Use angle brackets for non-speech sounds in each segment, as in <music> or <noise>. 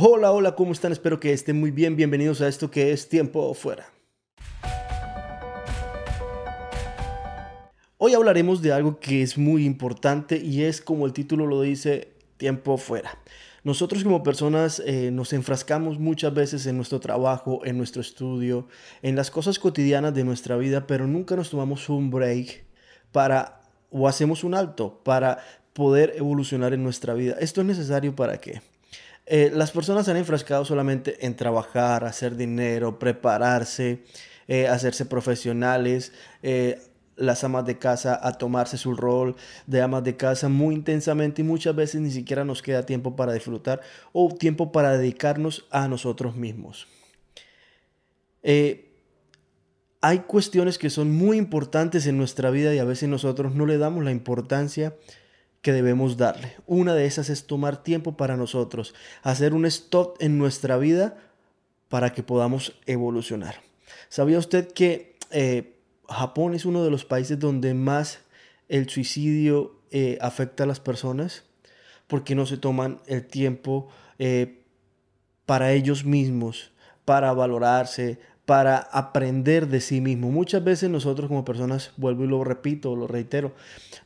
Hola, hola, ¿cómo están? Espero que estén muy bien. Bienvenidos a esto que es Tiempo Fuera. Hoy hablaremos de algo que es muy importante y es como el título lo dice, Tiempo Fuera. Nosotros como personas eh, nos enfrascamos muchas veces en nuestro trabajo, en nuestro estudio, en las cosas cotidianas de nuestra vida, pero nunca nos tomamos un break para o hacemos un alto para poder evolucionar en nuestra vida. ¿Esto es necesario para qué? Eh, las personas se han enfrascado solamente en trabajar, hacer dinero, prepararse, eh, hacerse profesionales, eh, las amas de casa a tomarse su rol de amas de casa muy intensamente y muchas veces ni siquiera nos queda tiempo para disfrutar o tiempo para dedicarnos a nosotros mismos. hay cuestiones que son muy importantes en nuestra vida y a veces nosotros no le damos la importancia que debemos darle. Una de esas es tomar tiempo para nosotros, hacer un stop en nuestra vida para que podamos evolucionar. ¿Sabía usted que eh, Japón es uno de los países donde más el suicidio eh, afecta a las personas? Porque no se toman el tiempo eh, para ellos mismos, para valorarse, para aprender de sí mismo. Muchas veces nosotros como personas, vuelvo y lo repito, lo reitero,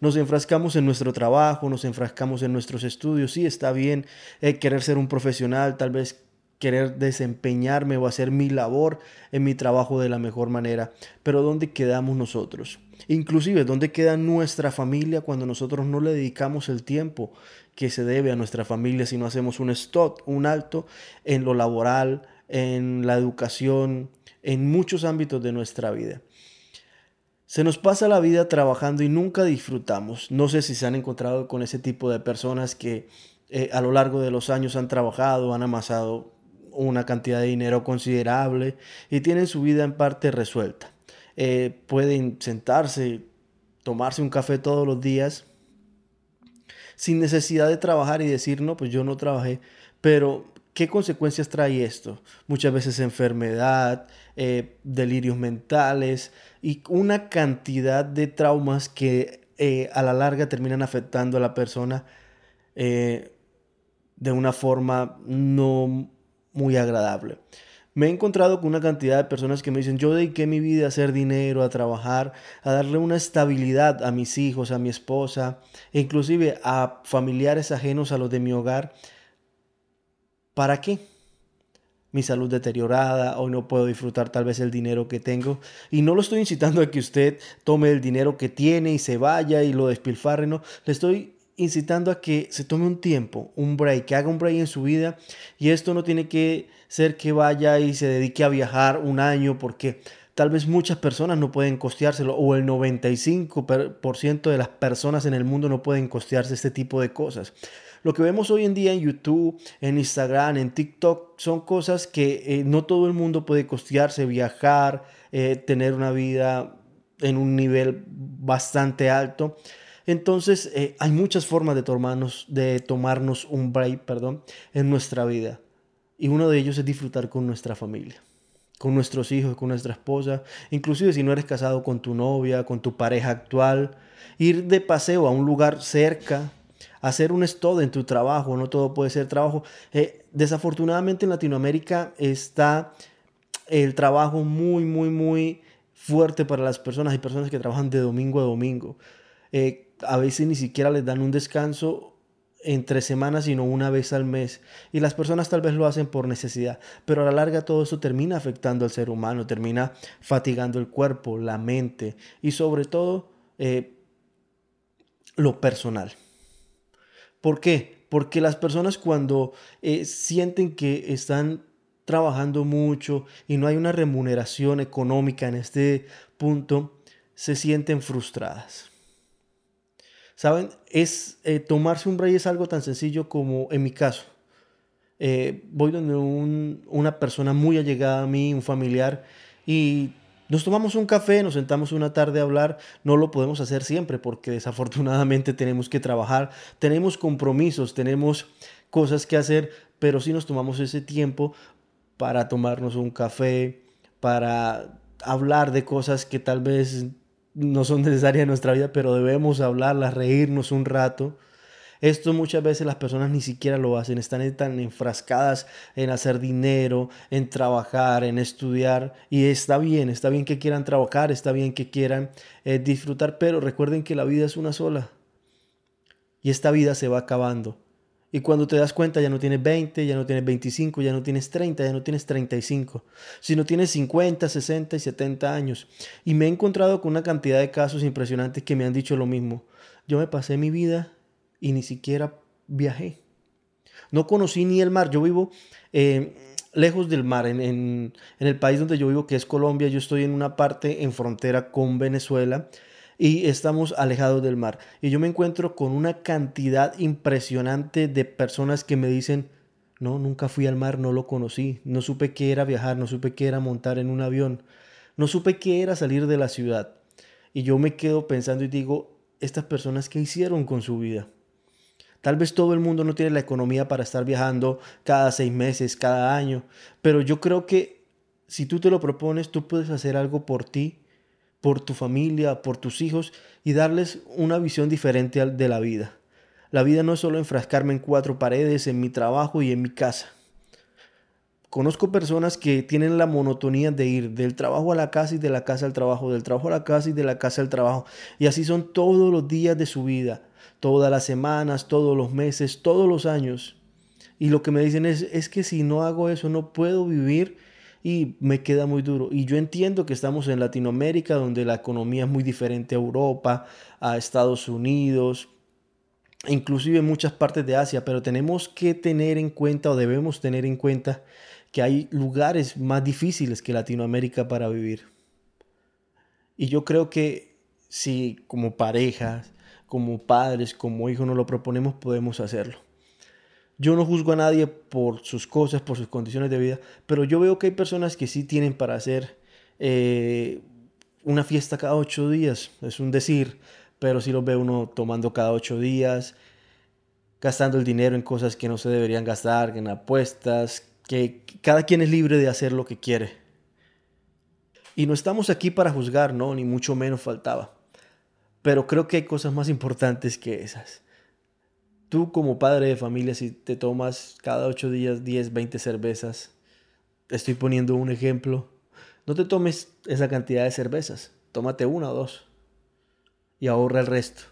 nos enfrascamos en nuestro trabajo, nos enfrascamos en nuestros estudios. Sí, está bien eh, querer ser un profesional, tal vez querer desempeñarme o hacer mi labor en mi trabajo de la mejor manera. Pero ¿dónde quedamos nosotros? Inclusive, ¿dónde queda nuestra familia cuando nosotros no le dedicamos el tiempo que se debe a nuestra familia si no hacemos un stop, un alto en lo laboral, en la educación, en muchos ámbitos de nuestra vida. Se nos pasa la vida trabajando y nunca disfrutamos. No sé si se han encontrado con ese tipo de personas que eh, a lo largo de los años han trabajado, han amasado una cantidad de dinero considerable y tienen su vida en parte resuelta. Eh, pueden sentarse, tomarse un café todos los días sin necesidad de trabajar y decir, no, pues yo no trabajé, pero ¿Qué consecuencias trae esto? Muchas veces enfermedad, eh, delirios mentales y una cantidad de traumas que eh, a la larga terminan afectando a la persona eh, de una forma no muy agradable. Me he encontrado con una cantidad de personas que me dicen, yo dediqué mi vida a hacer dinero, a trabajar, a darle una estabilidad a mis hijos, a mi esposa, e inclusive a familiares ajenos a los de mi hogar ¿Para qué? Mi salud deteriorada, hoy no puedo disfrutar tal vez el dinero que tengo. Y no lo estoy incitando a que usted tome el dinero que tiene y se vaya y lo despilfarre, no. Le estoy incitando a que se tome un tiempo, un break, que haga un break en su vida. Y esto no tiene que ser que vaya y se dedique a viajar un año porque tal vez muchas personas no pueden costeárselo o el 95% de las personas en el mundo no pueden costearse este tipo de cosas. Lo que vemos hoy en día en YouTube, en Instagram, en TikTok, son cosas que eh, no todo el mundo puede costearse, viajar, eh, tener una vida en un nivel bastante alto. Entonces, eh, hay muchas formas de tomarnos, de tomarnos un break perdón, en nuestra vida. Y uno de ellos es disfrutar con nuestra familia, con nuestros hijos, con nuestra esposa. Inclusive si no eres casado con tu novia, con tu pareja actual. Ir de paseo a un lugar cerca hacer un stop en tu trabajo, no todo puede ser trabajo. Eh, desafortunadamente en Latinoamérica está el trabajo muy, muy, muy fuerte para las personas. Hay personas que trabajan de domingo a domingo. Eh, a veces ni siquiera les dan un descanso entre semanas, sino una vez al mes. Y las personas tal vez lo hacen por necesidad, pero a la larga todo eso termina afectando al ser humano, termina fatigando el cuerpo, la mente y sobre todo eh, lo personal. ¿Por qué? Porque las personas cuando eh, sienten que están trabajando mucho y no hay una remuneración económica en este punto, se sienten frustradas. ¿Saben? Es eh, tomarse un break es algo tan sencillo como en mi caso. Eh, voy donde una persona muy allegada a mí, un familiar, y nos tomamos un café, nos sentamos una tarde a hablar, no lo podemos hacer siempre porque desafortunadamente <laughs> tenemos que trabajar, tenemos compromisos, tenemos cosas que hacer, pero sí nos tomamos ese tiempo para tomarnos un café, para hablar de cosas que tal vez no son necesarias en nuestra vida, pero debemos hablarlas, reírnos un rato. Esto muchas veces las personas ni siquiera lo hacen, están tan enfrascadas en hacer dinero, en trabajar, en estudiar. Y está bien, está bien que quieran trabajar, está bien que quieran eh, disfrutar, pero recuerden que la vida es una sola. Y esta vida se va acabando. Y cuando te das cuenta ya no tienes 20, ya no tienes 25, ya no tienes 30, ya no tienes 35, sino tienes 50, 60 y 70 años. Y me he encontrado con una cantidad de casos impresionantes que me han dicho lo mismo. Yo me pasé mi vida y ni siquiera viajé. No conocí ni el mar. Yo vivo eh, lejos del mar, en, en, el país donde yo vivo, que es Colombia. Yo estoy en una parte en frontera con Venezuela y estamos alejados del mar. Y yo me encuentro con una cantidad impresionante de personas que me dicen, no, nunca fui al mar, no lo conocí, no supe qué era viajar, no supe qué era montar en un avión, no supe qué era salir de la ciudad. Y yo me quedo pensando y digo, estas personas qué hicieron con su vida. Tal vez todo el mundo no tiene la economía para estar viajando cada seis meses, cada año, pero yo creo que si tú te lo propones, tú puedes hacer algo por ti, por tu familia, por tus hijos y darles una visión diferente de la vida. La vida no es solo enfrascarme en cuatro paredes, en mi trabajo y en mi casa. Conozco personas que tienen la monotonía de ir del trabajo a la casa y de la casa al trabajo, del trabajo a la casa y de la casa al trabajo. Y así son todos los días de su vida todas las semanas, todos los meses, todos los años. Y lo que me dicen es, es que si no hago eso no puedo vivir y me queda muy duro. Y yo entiendo que estamos en Latinoamérica, donde la economía es muy diferente a Europa, a Estados Unidos, inclusive en muchas partes de Asia, pero tenemos que tener en cuenta o debemos tener en cuenta que hay lugares más difíciles que Latinoamérica para vivir. Y yo creo que si como parejas, como padres, como hijos nos lo proponemos, podemos hacerlo. Yo no juzgo a nadie por sus cosas, por sus condiciones de vida, pero yo veo que hay personas que sí tienen para hacer eh, una fiesta cada ocho días, es un decir, pero sí los ve uno tomando cada ocho días, gastando el dinero en cosas que no se deberían gastar, en apuestas, que cada quien es libre de hacer lo que quiere. Y no estamos aquí para juzgar, no, ni mucho menos faltaba. Pero creo que hay cosas más importantes que esas. Tú como padre de familia, si te tomas cada ocho días 10, 20 cervezas, estoy poniendo un ejemplo, no te tomes esa cantidad de cervezas, tómate una o dos y ahorra el resto.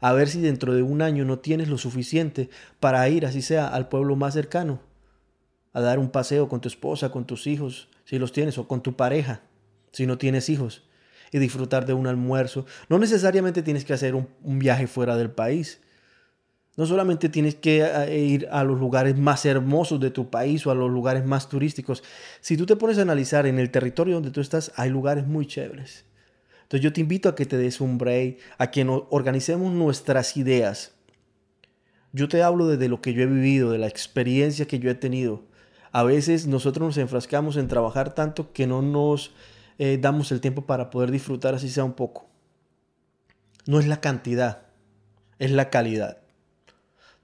A ver si dentro de un año no tienes lo suficiente para ir, así sea, al pueblo más cercano, a dar un paseo con tu esposa, con tus hijos, si los tienes, o con tu pareja, si no tienes hijos y disfrutar de un almuerzo. No necesariamente tienes que hacer un, viaje fuera del país. No solamente tienes que eh, ir a los lugares más hermosos de tu país o a los lugares más turísticos. Si tú te pones a analizar en el territorio donde tú estás, hay lugares muy chéveres. Entonces yo te invito a que te des un break, a que nos organicemos nuestras ideas. Yo te hablo desde lo que yo he vivido, de la experiencia que yo he tenido. A veces nosotros nos enfrascamos en trabajar tanto que no nos eh, damos el tiempo para poder disfrutar así sea un poco. No es la cantidad, es la calidad.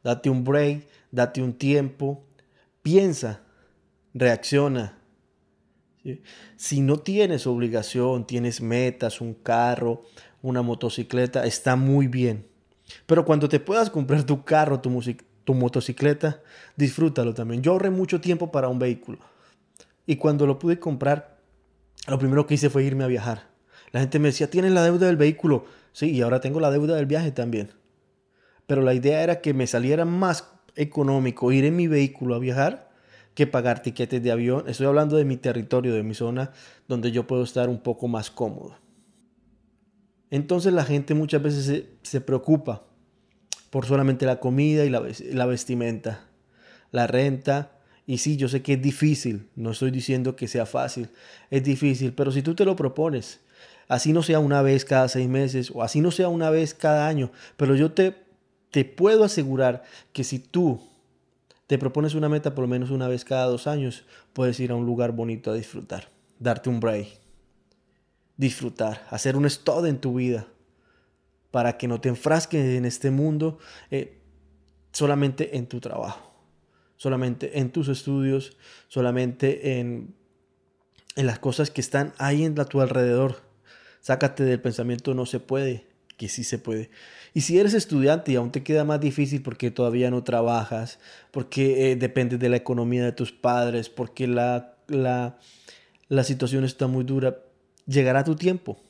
Date un break, date un tiempo, piensa, reacciona. Si no tienes obligación, tienes metas, un carro, una motocicleta, está muy bien. Pero cuando te puedas comprar tu carro, tu, tu motocicleta, disfrútalo también. Yo ahorré mucho tiempo para un vehículo. Y cuando lo pude comprar, lo primero que hice fue irme a viajar. La gente me decía, tienes la deuda del vehículo. Sí, y ahora tengo la deuda del viaje también. Pero la idea era que me saliera más económico ir en mi vehículo a viajar que pagar tiquetes de avión. Estoy hablando de mi territorio, de mi zona, donde yo puedo estar un poco más cómodo. Entonces la gente muchas veces se, preocupa por solamente la comida y la, la vestimenta, la renta y sí, yo sé que es difícil, no estoy diciendo que sea fácil, es difícil, pero si tú te lo propones, así no sea una vez cada seis meses o así no sea una vez cada año, pero yo te, te puedo asegurar que si tú te propones una meta por lo menos una vez cada dos años, puedes ir a un lugar bonito a disfrutar, darte un break, disfrutar, hacer un stop en tu vida para que no te enfrasques en este mundo eh, solamente en tu trabajo solamente en tus estudios, solamente en, en las cosas que están ahí en tu alrededor. Sácate del pensamiento no se puede. que sí se puede. Y si eres estudiante y aún te queda más difícil porque todavía no trabajas, porque eh, dependes de la economía de tus padres, porque la, la, la situación está muy dura, llegará tu tiempo.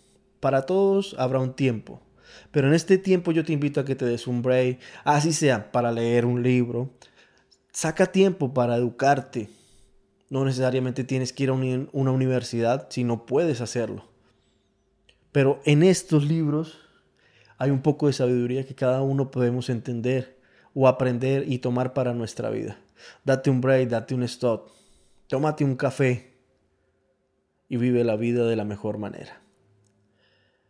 Para todos habrá un tiempo. Pero en este tiempo yo te invito a que te des un break, así sea para leer un libro. Saca tiempo para educarte. No necesariamente tienes que ir a una universidad si no puedes hacerlo. Pero en estos libros hay un poco de sabiduría que cada uno podemos entender o aprender y tomar para nuestra vida. Date un break, date un stop, tómate un café y vive la vida de la mejor manera.